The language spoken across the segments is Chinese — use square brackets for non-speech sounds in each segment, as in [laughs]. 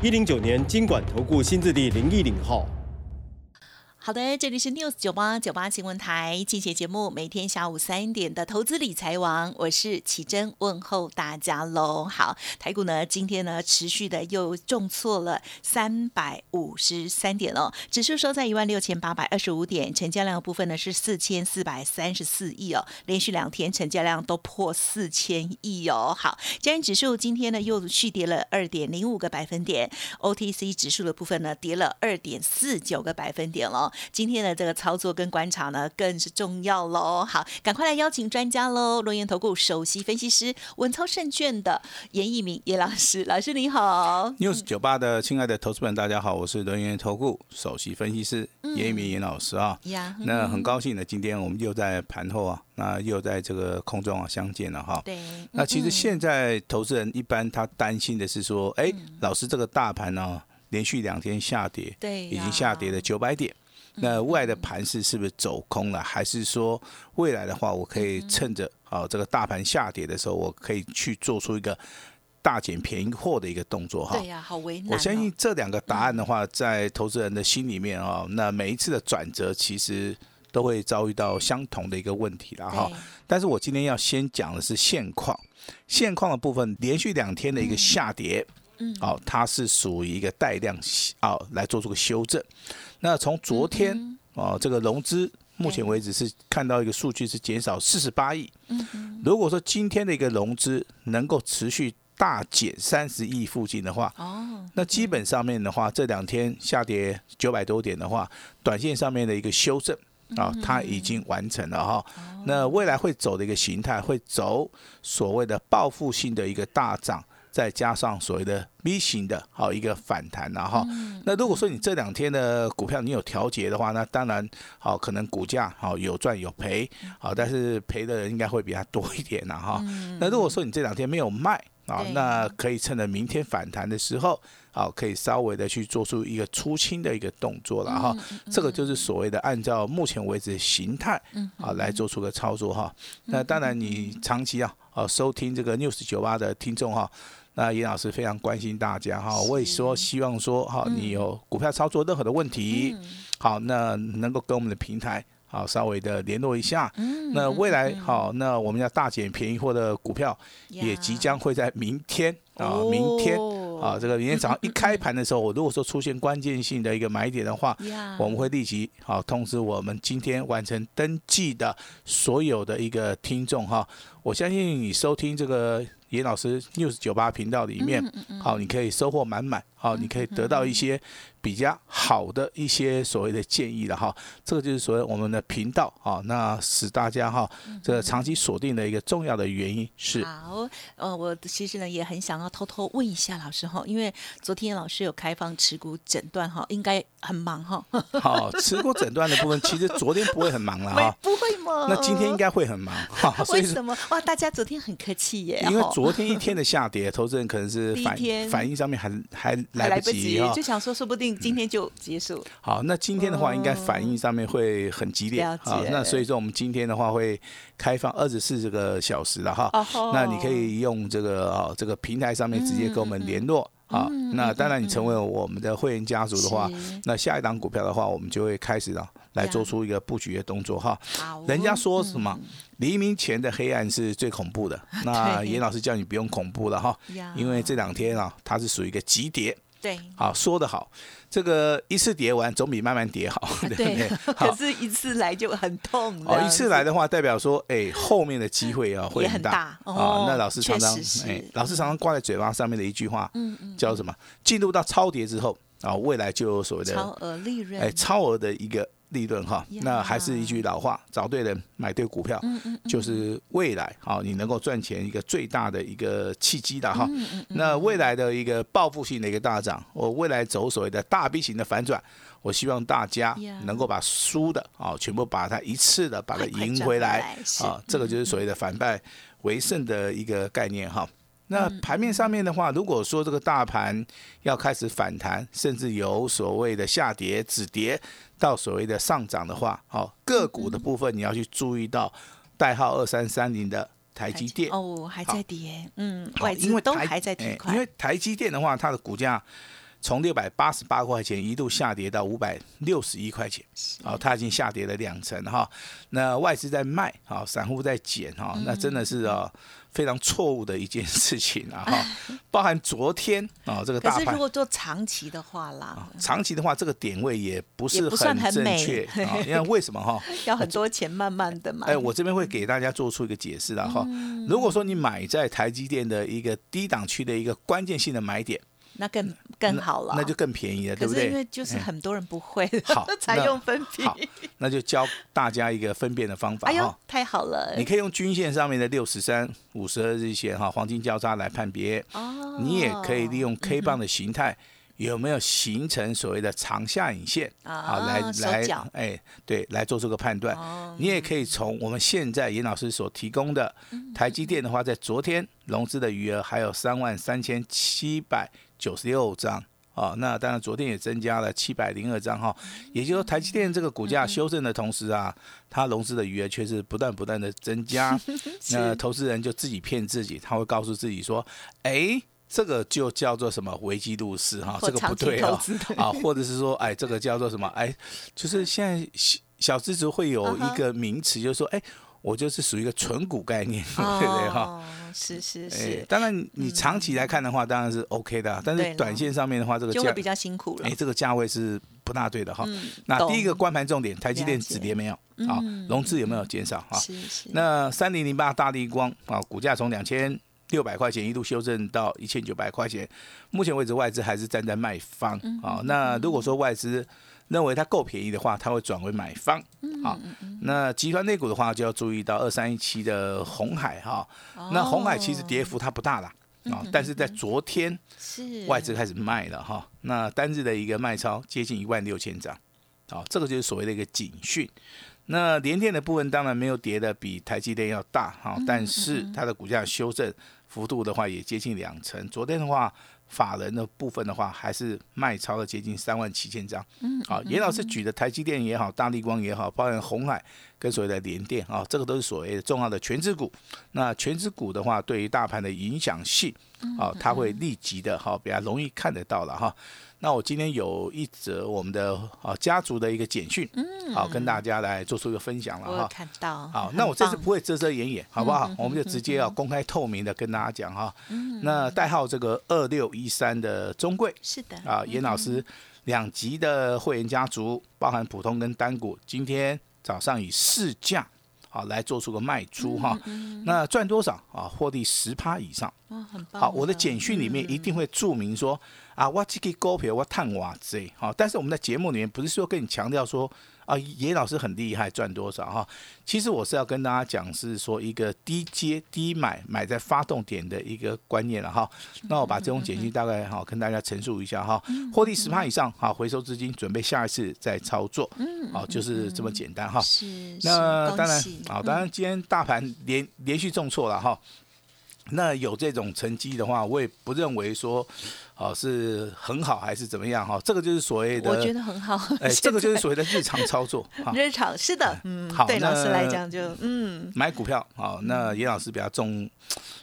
一零九年金管投顾新置地零一零号。好的，这里是 News 九八九八新闻台，进行节目，每天下午三点的投资理财王，我是启珍，问候大家喽。好，台股呢，今天呢，持续的又重挫了三百五十三点哦，指数收在一万六千八百二十五点，成交量部分呢是四千四百三十四亿哦，连续两天成交量都破四千亿哦。好，加元指数今天呢又续跌了二点零五个百分点，OTC 指数的部分呢跌了二点四九个百分点了。今天的这个操作跟观察呢，更是重要喽。好，赶快来邀请专家喽！罗源投顾首席分析师、文操胜券的严一鸣严老师，老师你好。news 九八的亲爱的投资们，大家好，我是轮源投顾首席分析师严一鸣严老师啊。呀，那很高兴呢，今天我们又在盘后啊，那又在这个空中啊相见了哈。对。那其实现在投资人一般他担心的是说，哎，老师这个大盘呢连续两天下跌，对，已经下跌了九百点。那未来的盘势是不是走空了？还是说未来的话，我可以趁着啊这个大盘下跌的时候，我可以去做出一个大捡便宜货的一个动作哈？对呀，好为难。我相信这两个答案的话，在投资人的心里面啊，那每一次的转折其实都会遭遇到相同的一个问题了哈。但是我今天要先讲的是现况，现况的部分连续两天的一个下跌，嗯，哦，它是属于一个带量哦来做出个修正。那从昨天哦，这个融资目前为止是看到一个数据是减少四十八亿。嗯如果说今天的一个融资能够持续大减三十亿附近的话，哦，那基本上面的话，这两天下跌九百多点的话，短线上面的一个修正啊，它已经完成了哈。那未来会走的一个形态，会走所谓的报复性的一个大涨。再加上所谓的 V 型的好一个反弹，然后，那如果说你这两天的股票你有调节的话，那当然好，可能股价好有赚有赔，好，但是赔的人应该会比较多一点了哈。那如果说你这两天没有卖啊，那可以趁着明天反弹的时候，好，可以稍微的去做出一个出清的一个动作了哈。这个就是所谓的按照目前为止的形态啊来做出个操作哈。那当然你长期啊，哦收听这个 news 九八的听众哈。那严老师非常关心大家哈，我也说希望说哈，你有股票操作任何的问题，好，那能够跟我们的平台好稍微的联络一下。那未来好，那我们要大减便宜货的股票也即将会在明天啊，明天啊，这个明天早上一开盘的时候，我如果说出现关键性的一个买点的话，我们会立即好通知我们今天完成登记的所有的一个听众哈。我相信你收听这个。严老师 news 九八频道里面，好，你可以收获满满，好，你可以得到一些。比较好的一些所谓的建议了哈，这个就是所谓我们的频道啊，那使大家哈这个长期锁定的一个重要的原因是。好，呃，我其实呢也很想要偷偷问一下老师哈，因为昨天老师有开放持股诊断哈，应该很忙哈。好，持股诊断的部分其实昨天不会很忙了哈。[laughs] 不会吗？那今天应该会很忙。[laughs] 为什么？哇，大家昨天很客气耶。因为昨天一天的下跌，投资人可能是 [laughs] 反反应上面还还来不及就想说说不定。今天就结束。好，那今天的话，应该反应上面会很激烈。啊，那所以说我们今天的话会开放二十四这个小时了哈。那你可以用这个啊这个平台上面直接跟我们联络。好，那当然你成为我们的会员家族的话，那下一档股票的话，我们就会开始啊来做出一个布局的动作哈。人家说什么黎明前的黑暗是最恐怖的，那严老师叫你不用恐怖了哈，因为这两天啊它是属于一个急跌。对，好说的好，这个一次叠完总比慢慢叠好，[laughs] 对不对？可是一次来就很痛。哦，一次来的话，代表说，哎，后面的机会啊会很大啊。那老师常常，哎，老师常常挂在嘴巴上面的一句话，嗯嗯，叫什么？进入到超跌之后啊，未来就有所谓的超额利润，哎，超额的一个利润哈。那还是一句老话，找对人买对股票，就是未来啊你能够赚钱一个最大的一个契机的哈。那未来的一个报复性的一个大涨，我未来走所谓的大 B 型的反转，我希望大家能够把输的啊全部把它一次的把它赢回来啊，这个就是所谓的反败为胜的一个概念哈。那盘面上面的话，如果说这个大盘要开始反弹，甚至有所谓的下跌、止跌到所谓的上涨的话，好个股的部分你要去注意到代号二三三零的台积电。哦，还在跌，嗯，外资都还在跌，因为台积电的话，它的股价。从六百八十八块钱一度下跌到五百六十一块钱，好，它已经下跌了两成哈。那外资在卖，好，散户在减哈，那真的是啊非常错误的一件事情啊哈。[laughs] 包含昨天啊这个大盘，可是如果做长期的话啦，长期的话这个点位也不是很正确啊。[laughs] 因为为什么哈？要很多钱慢慢的买。哎，我这边会给大家做出一个解释的哈。如果说你买在台积电的一个低档区的一个关键性的买点。那更更好了，那就更便宜了，对不对？因为就是很多人不会，好，[laughs] 才用分批。那就教大家一个分辨的方法。哎呦，太好了！你可以用均线上面的六十三、五十二日线哈，黄金交叉来判别。哦。你也可以利用 K 棒的形态，有没有形成所谓的长下影线啊？来来，哎，对，来做这个判断。哦。你也可以从我们现在严老师所提供的台积电的话，在昨天融资的余额还有三万三千七百。九十六张啊，那当然昨天也增加了七百零二张哈，也就是说台积电这个股价修正的同时啊，它融资的余额却是不断不断的增加，[laughs] 那投资人就自己骗自己，他会告诉自己说，哎，这个就叫做什么危机入市哈，这个不对啊，啊，或者是说，哎，这个叫做什么，哎，就是现在小小资族会有一个名词，就是说，哎。我就是属于一个纯股概念，[laughs] 对不对哈？是是是。当然，你长期来看的话，当然是 OK 的。但是短线上面的话，这个价比较辛苦了。哎，这个价位是不大对的哈。那第一个关盘重点，台积电止跌没有？啊，融资有没有减少？哈。是是。那三零零八大力光啊，股价从两千六百块钱一度修正到一千九百块钱，目前为止外资还是站在卖方啊。那如果说外资认为它够便宜的话，它会转为买方。好，那集团内股的话，就要注意到二三一七的红海哈。那红海其实跌幅它不大啦，啊，但是在昨天是外资开始卖了哈。那单日的一个卖超接近一万六千张，好，这个就是所谓的一个警讯。那联电的部分当然没有跌的比台积电要大哈，但是它的股价修正幅度的话也接近两成。昨天的话。法人的部分的话，还是卖超了接近三万七千张。嗯，好，严老师举的台积电也好，大力光也好，包含红海跟所谓的联电啊，这个都是所谓的重要的全资股。那全资股的话，对于大盘的影响性，啊，它会立即的哈比较容易看得到了哈。那我今天有一则我们的啊家族的一个简讯，嗯，好跟大家来做出一个分享了哈。看到。好，那我这次不会遮遮掩掩，好不好？我们就直接要公开透明的跟大家讲哈。嗯。那代号这个二六一三的中贵。是的。啊，严老师两级的会员家族，包含普通跟单股，今天早上以市价好来做出个卖出哈。嗯。那赚多少啊？获利十趴以上。哦，很棒。好，我的简讯里面一定会注明说。啊，我这个股票我探哇贼好，但是我们在节目里面不是说跟你强调说啊，野老师很厉害，赚多少哈？其实我是要跟大家讲，是说一个低接低买，买在发动点的一个观念了哈。那我把这种简讯大概哈跟大家陈述一下哈，获利十趴以上好，回收资金，准备下一次再操作，嗯好，就是这么简单哈。是，那当然，好，当然今天大盘连连续重挫了哈。那有这种成绩的话，我也不认为说，哦是很好还是怎么样哈？这个就是所谓的，我觉得很好。[laughs] 哎，这个就是所谓的日常操作。[laughs] 日常是的，嗯，好。对老师来讲就嗯，买股票好，那严老师比较重，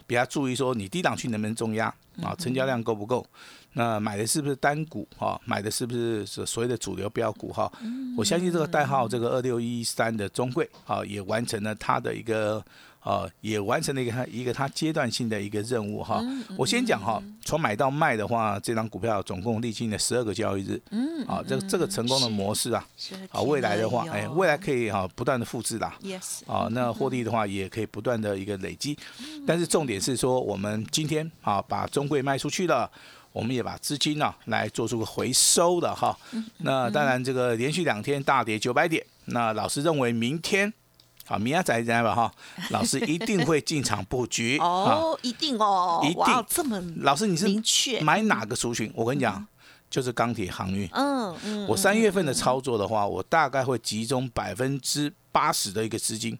比较注意说你低档区能不能重压啊？成交量够不够？那买的是不是单股哈？买的是不是所谓的主流标股哈？我相信这个代号这个二六一三的中贵啊，也完成了它的一个。呃，也完成了一个它一个他阶段性的一个任务哈。我先讲哈，从买到卖的话，这张股票总共历经了十二个交易日。嗯，啊，这这个成功的模式啊，啊，未来的话，哎，未来可以哈不断的复制啦。Yes。啊，那获利的话也可以不断的一个累积。但是重点是说，我们今天啊把中贵卖出去了。我们也把资金呢来做出个回收的哈。那当然，这个连续两天大跌九百点，那老师认为明天。好，明仔仔仔吧哈，老师一定会进场布局 [laughs] 哦，一定哦，一定这么老师你是明确买哪个族群？我跟你讲，就是钢铁航运。嗯嗯，我三月份的操作的话，我大概会集中百分之八十的一个资金。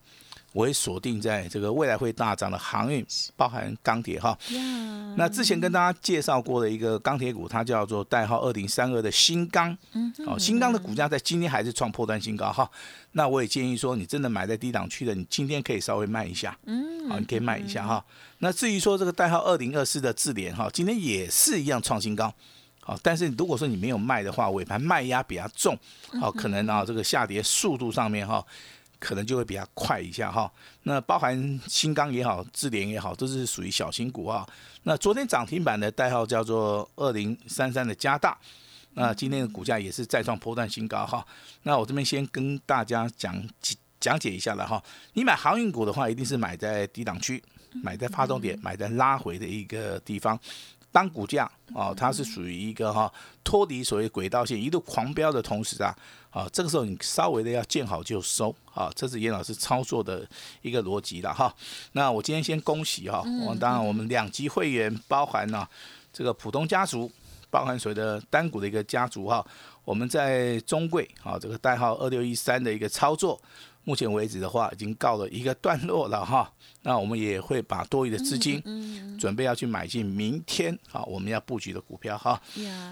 我会锁定在这个未来会大涨的航运，包含钢铁哈。那之前跟大家介绍过的一个钢铁股，它叫做代号二零三二的新钢。嗯。哦，新钢的股价在今天还是创破断新高哈。那我也建议说，你真的买在低档区的，你今天可以稍微卖一下。嗯。好，你可以卖一下哈。那至于说这个代号二零二四的智联哈，今天也是一样创新高。好，但是如果说你没有卖的话，尾盘卖压比较重，好，可能啊这个下跌速度上面哈。可能就会比较快一下哈，那包含新钢也好，智联也好，都是属于小型股啊。那昨天涨停板的代号叫做二零三三的加大，那今天的股价也是再创波段新高哈。那我这边先跟大家讲讲解一下了哈。你买航运股的话，一定是买在低档区，买在发动点，买在拉回的一个地方。当股价哦，它是属于一个哈脱离所谓轨道线一路狂飙的同时啊，啊，这个时候你稍微的要见好就收啊，这是严老师操作的一个逻辑了哈。那我今天先恭喜哈，我当然我们两级会员包含呢这个普通家族，包含所谓的单股的一个家族哈，我们在中贵啊这个代号二六一三的一个操作。目前为止的话，已经告了一个 [laughs] 段落了哈。那我们也会把多余的资金，准备要去买进明天啊我们要布局的股票哈。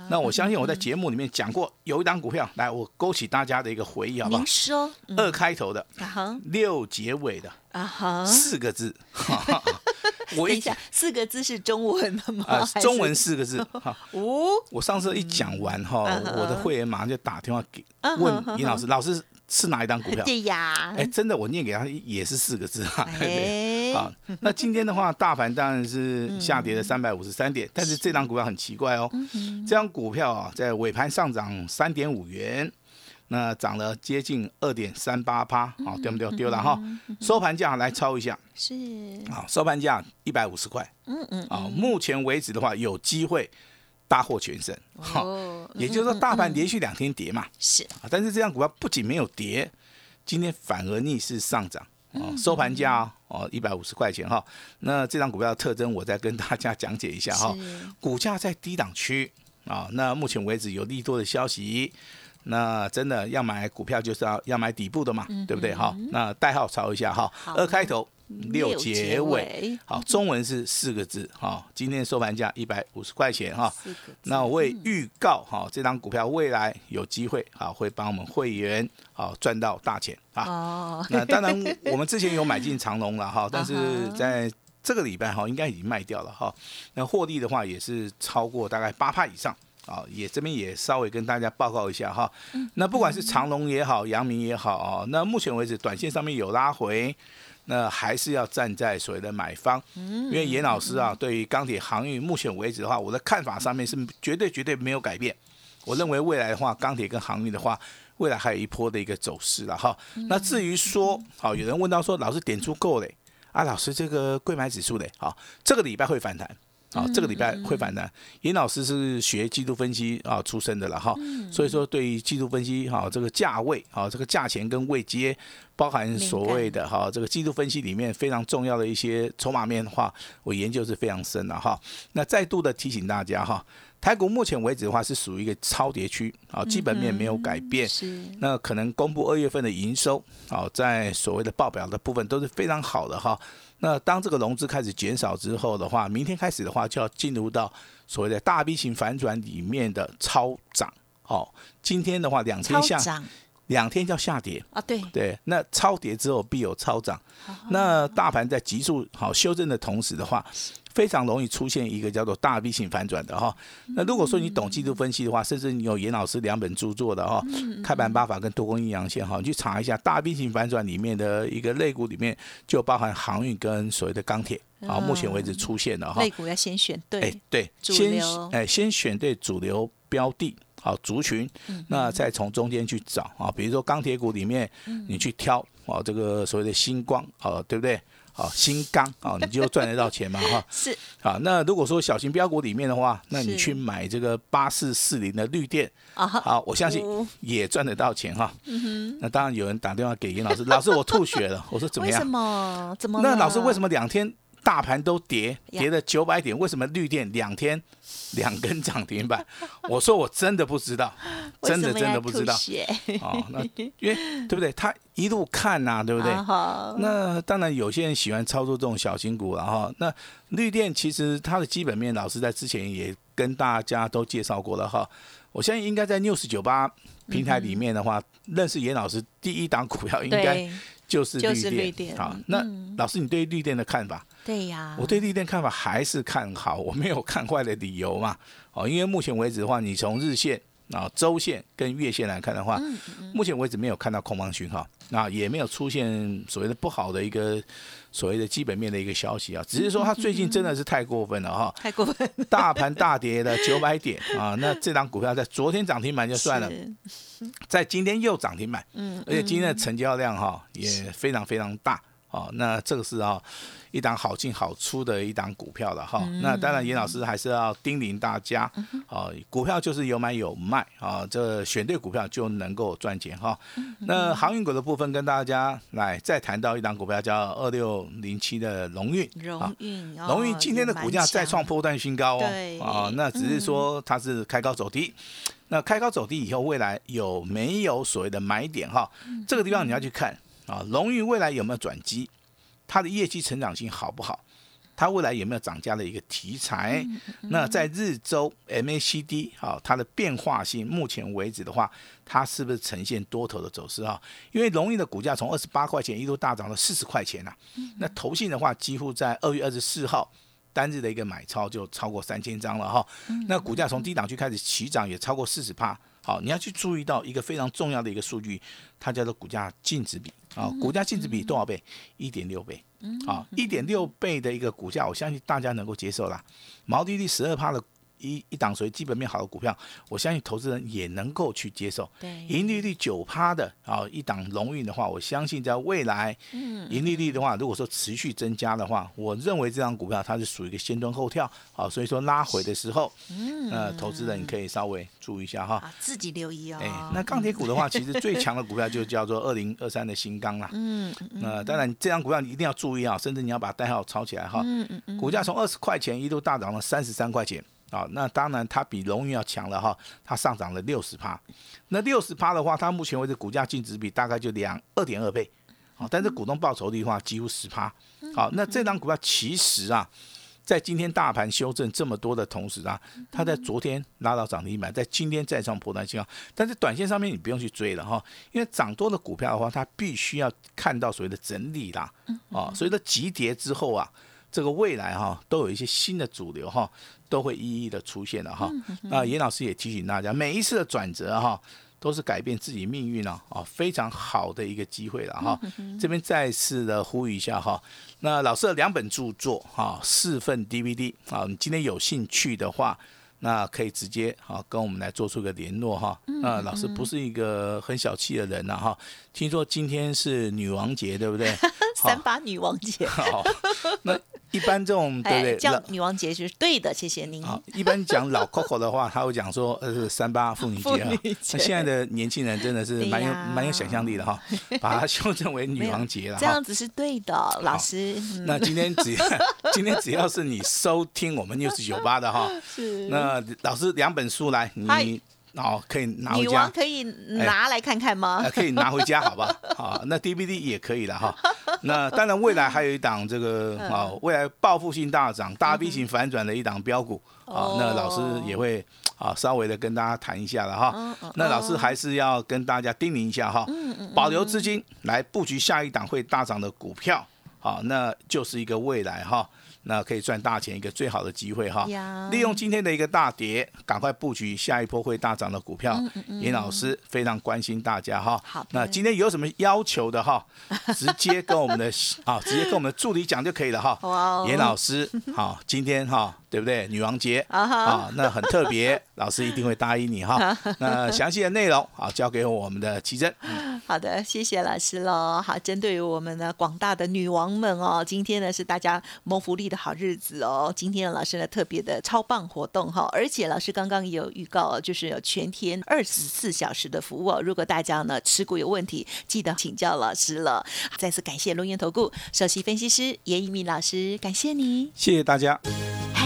那我相信我在节目里面讲过，有一档股票，来我勾起大家的一个回忆好不好？您说，二开头的，六结尾的，啊哈，四个字。[laughs] 我一下，四个字是中文的吗？啊，中文四个字。[laughs] 哦，我上次一讲完哈，我的会员马上就打电话给问尹老师，老师。是哪一张股票？对呀，哎，真的，我念给他也是四个字 [laughs] 哈。好，那今天的话，大盘当然是下跌了三百五十三点，但是这张股票很奇怪哦。这张股票啊，在尾盘上涨三点五元，那涨了接近二点三八趴，好，丢不丢？丢了哈。收盘价来抄一下，是好，收盘价一百五十块。嗯嗯，啊，目前为止的话，有机会。大获全胜，哈，也就是说大盘连续两天跌嘛，是。啊，但是这张股票不仅没有跌，今天反而逆势上涨，哦，收盘价哦一百五十块钱哈，那这张股票的特征我再跟大家讲解一下哈，股价在低档区啊，那目前为止有利多的消息，那真的要买股票就是要要买底部的嘛，对不对哈？那代号抄一下哈，二开头。六结尾，好，中文是四个字，哈，今天收盘价一百五十块钱，哈，那我也预告，哈，这张股票未来有机会，好，会帮我们会员，好赚到大钱，啊，哦，[laughs] 那当然我们之前有买进长隆了，哈，[laughs] 但是在这个礼拜，哈，应该已经卖掉了，哈，那获利的话也是超过大概八帕以上，啊，也这边也稍微跟大家报告一下，哈，那不管是长隆也好，阳明也好，啊，那目前为止短线上面有拉回。那还是要站在所谓的买方，因为严老师啊，对于钢铁航运目前为止的话，我的看法上面是绝对绝对没有改变。我认为未来的话，钢铁跟航运的话，未来还有一波的一个走势了哈。那至于说，好，有人问到说，老师点出够嘞，啊，老师这个贵买指数嘞，好，这个礼拜会反弹。啊，这个礼拜会反弹。尹老师是学季度分析啊出身的了哈，所以说对于季度分析哈，这个价位啊，这个价钱跟位阶，包含所谓的哈这个季度分析里面非常重要的一些筹码面的话，我研究是非常深的哈。那再度的提醒大家哈。台股目前为止的话是属于一个超跌区啊，基本面没有改变。是。那可能公布二月份的营收啊，在所谓的报表的部分都是非常好的哈。那当这个融资开始减少之后的话，明天开始的话就要进入到所谓的大 B 型反转里面的超涨。好，今天的话两天下，两天叫下跌啊。对。对。那超跌之后必有超涨。那大盘在急速好修正的同时的话。非常容易出现一个叫做大 V 型反转的哈。那如果说你懂技术分析的话，甚至你有严老师两本著作的哈，《开盘八法》跟《多空阴阳线》哈，你去查一下大 V 型反转里面的一个类股里面，就包含航运跟所谓的钢铁啊。目前为止出现的哈。类股要先选对。哎，对，先哎先选对主流标的，好族群，那再从中间去找啊。比如说钢铁股里面，你去挑啊这个所谓的星光啊，对不对？好新钢啊，[laughs] 你就赚得到钱嘛哈。是。好，那如果说小型标股里面的话，那你去买这个八四四零的绿电，啊，好，我相信哦也赚得到钱哈。那当然有人打电话给严老师，老师我吐血了，我说怎么为什样？么？怎么？那老师为什么两天大盘都跌，跌了九百点？为什么绿电两天 [laughs] 两根涨停板？我说我真的不知道，真的真的不知道哦。那因为对不对？他一路看呐、对不对？啊那当然，有些人喜欢操作这种小型股然后那绿电其实它的基本面，老师在之前也跟大家都介绍过了哈。我相信应该在 News 九八平台里面的话，认识严老师第一档股票应该对就是就是绿绿电电。好，那嗯老师你对绿电的看法？对呀，我对绿电看法还是看好，我没有看坏的理由嘛。哦，因为目前为止的话，你从日线啊、周线跟月线来看的话，嗯目前为止没有看到空方讯号，那也没有出现所谓的不好的一个所谓的基本面的一个消息啊，只是说它最近真的是太过分了哈，太过分。大盘大跌了 [laughs] 九百点啊，那这档股票在昨天涨停板就算了，在今天又涨停板，嗯，而且今天的成交量哈也非常非常大哦，那这个是啊一档好进好出的一档股票了哈。那当然，严老师还是要叮咛大家，哦，股票就是有买有卖啊，这选对股票就能够赚钱哈。那航运股的部分跟大家来再谈到一档股票叫二六零七的龙运，啊荣运，哦龙运今天的股价再创，波段新高哦对，啊，那只是说它是开高走低。那开高走低以后，未来有没有所谓的买点哈？这个地方你要去看啊，龙运未来有没有转机？它的业绩成长性好不好？它未来有没有涨价的一个题材？那在日周 MACD 啊、它的变化性，目前为止的话，它是不是呈现多头的走势啊？因为龙运的股价从二十八块钱一度大涨到四十块钱呐、那投信的话，几乎在二月二十四号单日的一个买超就超过三千张了哈。那股价从低档区开始起涨，也超过四十趴。好，你要去注意到一个非常重要的一个数据，它叫做股价净值比啊，股价净值比多少倍？一点六倍。啊，一点六倍的一个股价，我相信大家能够接受啦。毛利率十二趴的一一档属于基本面好的股票，我相信投资人也能够去接受。对，盈利率九趴的啊，一档龙运的话，我相信在未来，嗯盈利率的话，如果说持续增加的话，我认为这张股票它是属于一个先蹲后跳啊，所以说拉回的时候，嗯呃，投资人你可以稍微注意一下哈。啊，自己留意哦。哎，那钢铁股的话，其实最 [laughs] 强的股票就叫做二零二三的新钢啦。嗯嗯那当然，这张股票你一定要注意啊，甚至你要把代号抄起来哈。嗯嗯嗯，股价从二十块钱一度大涨了三十三块钱啊，那当然它比龙运要强了哈，它上涨了六十趴。那六十趴的话，它目前为止股价净值比大概就两二点二倍，好，但是股东报酬率的话几乎十趴。好，那这张股票其实啊。在今天大盘修正这么多的同时啊，它在昨天拉到涨停板，在今天再创破断信号。但是短线上面你不用去追了哈，因为涨多的股票的话，它必须要看到所谓的整理啦，啊，所谓的急跌之后啊，这个未来哈都有一些新的主流哈都会一一的出现了哈。那严老师也提醒大家，每一次的转折哈。都是改变自己命运啊啊非常好的一个机会了哈。这边再次的呼吁一下哈，那老师的两本著作哈，四份 DVD 啊，你今天有兴趣的话。那可以直接啊跟我们来做出个联络哈。那老师不是一个很小气的人呐哈。听说今天是女王节，对不对？[laughs] 三八女王节，好，那一般这种对不哎，对？叫女王节就是对的，谢谢您。好，一般讲老 Coco 的话，他会讲说，呃，是三八妇女节啊妇女。节那现在的年轻人真的是蛮有蛮有想象力的哈，[laughs] 把它修正为女王节了哈这样。子是对的，老师。嗯那今天只要 [laughs] 今天只要是你收听我们 news 九八的哈，是那老师两本书来，你哦可以拿回女王家。可以拿来看看吗呃，？可以拿回家，好吧？[laughs] 好，那 DVD 也可以了哈。那当然，未来还有一档这个嗯啊，未来报复性大涨、大 V 型反转的一档标股啊，那老师也会啊稍微的跟大家谈一下了嗯哈。那老师还是要跟大家叮咛一下哈，保留资金来布局下一档会大涨的股票，好，那就是一个未来哈。那可以赚大钱一个最好的机会哈，利用今天的一个大跌，赶快布局下一波会大涨的股票。严老师非常关心大家哈。好那今天有什么要求的哈，[laughs] 直接跟我们的啊，直接跟我们的助理讲就可以了哈。严老师，好，今天哈对不对？女王节啊，那很特别，[laughs] 老师一定会答应你哈。那详细的内容啊，交给我们的奇珍。好的，谢谢老师喽。好，针对于我们的广大的女王们哦，今天呢是大家谋福利的好日子哦。今天的老师呢特别的超棒活动哈，而且老师刚刚也有预告，就是有全天二十四小时的服务。如果大家呢持股有问题，记得请教老师了。再次感谢龙岩投顾首席分析师严一鸣老师，感谢你，谢谢大家。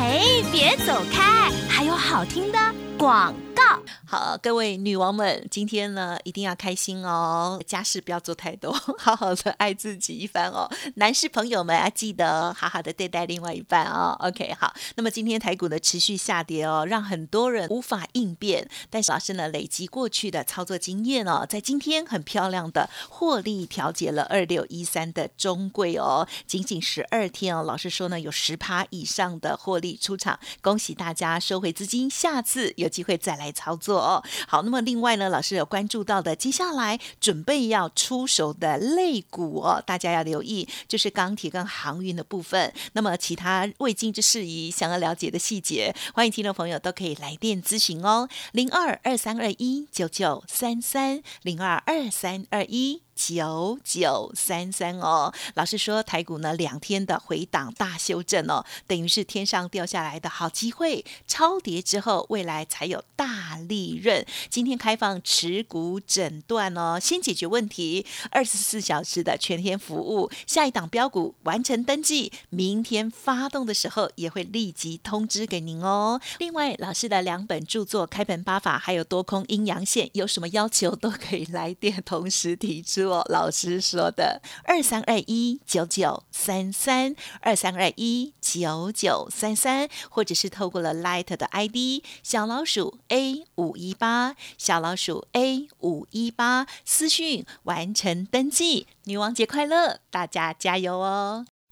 哎，别走开，还有好听的广。告好，各位女王们，今天呢一定要开心哦，家事不要做太多，好好的爱自己一番哦。[laughs] 男士朋友们要记得好好的对待另外一半哦。OK，好，那么今天台股的持续下跌哦，让很多人无法应变，但是老师呢累积过去的操作经验哦，在今天很漂亮的获利调节了二六一三的中贵哦，仅仅十二天哦，老师说呢有十趴以上的获利出场，恭喜大家收回资金，下次有机会再来。操作哦，好，那么另外呢，老师有关注到的，接下来准备要出手的类股哦，大家要留意，就是钢铁跟航运的部分。那么其他未尽之事宜，想要了解的细节，欢迎听众朋友都可以来电咨询哦，零二二三二一九九三三零二二三二一。九九三三哦，老师说台股呢两天的回档大修正哦，等于是天上掉下来的好机会，超跌之后未来才有大利润。今天开放持股诊断哦，先解决问题，二十四小时的全天服务，下一档标股完成登记，明天发动的时候也会立即通知给您哦。另外，老师的两本著作《开本八法》还有多空阴阳线，有什么要求都可以来电同时提出。老师说的二三二一九九三三二三二一九九三三，或者是透过了 Light 的 ID 小老鼠 A 五一八小老鼠 A 五一八私讯完成登记，女王节快乐，大家加油哦！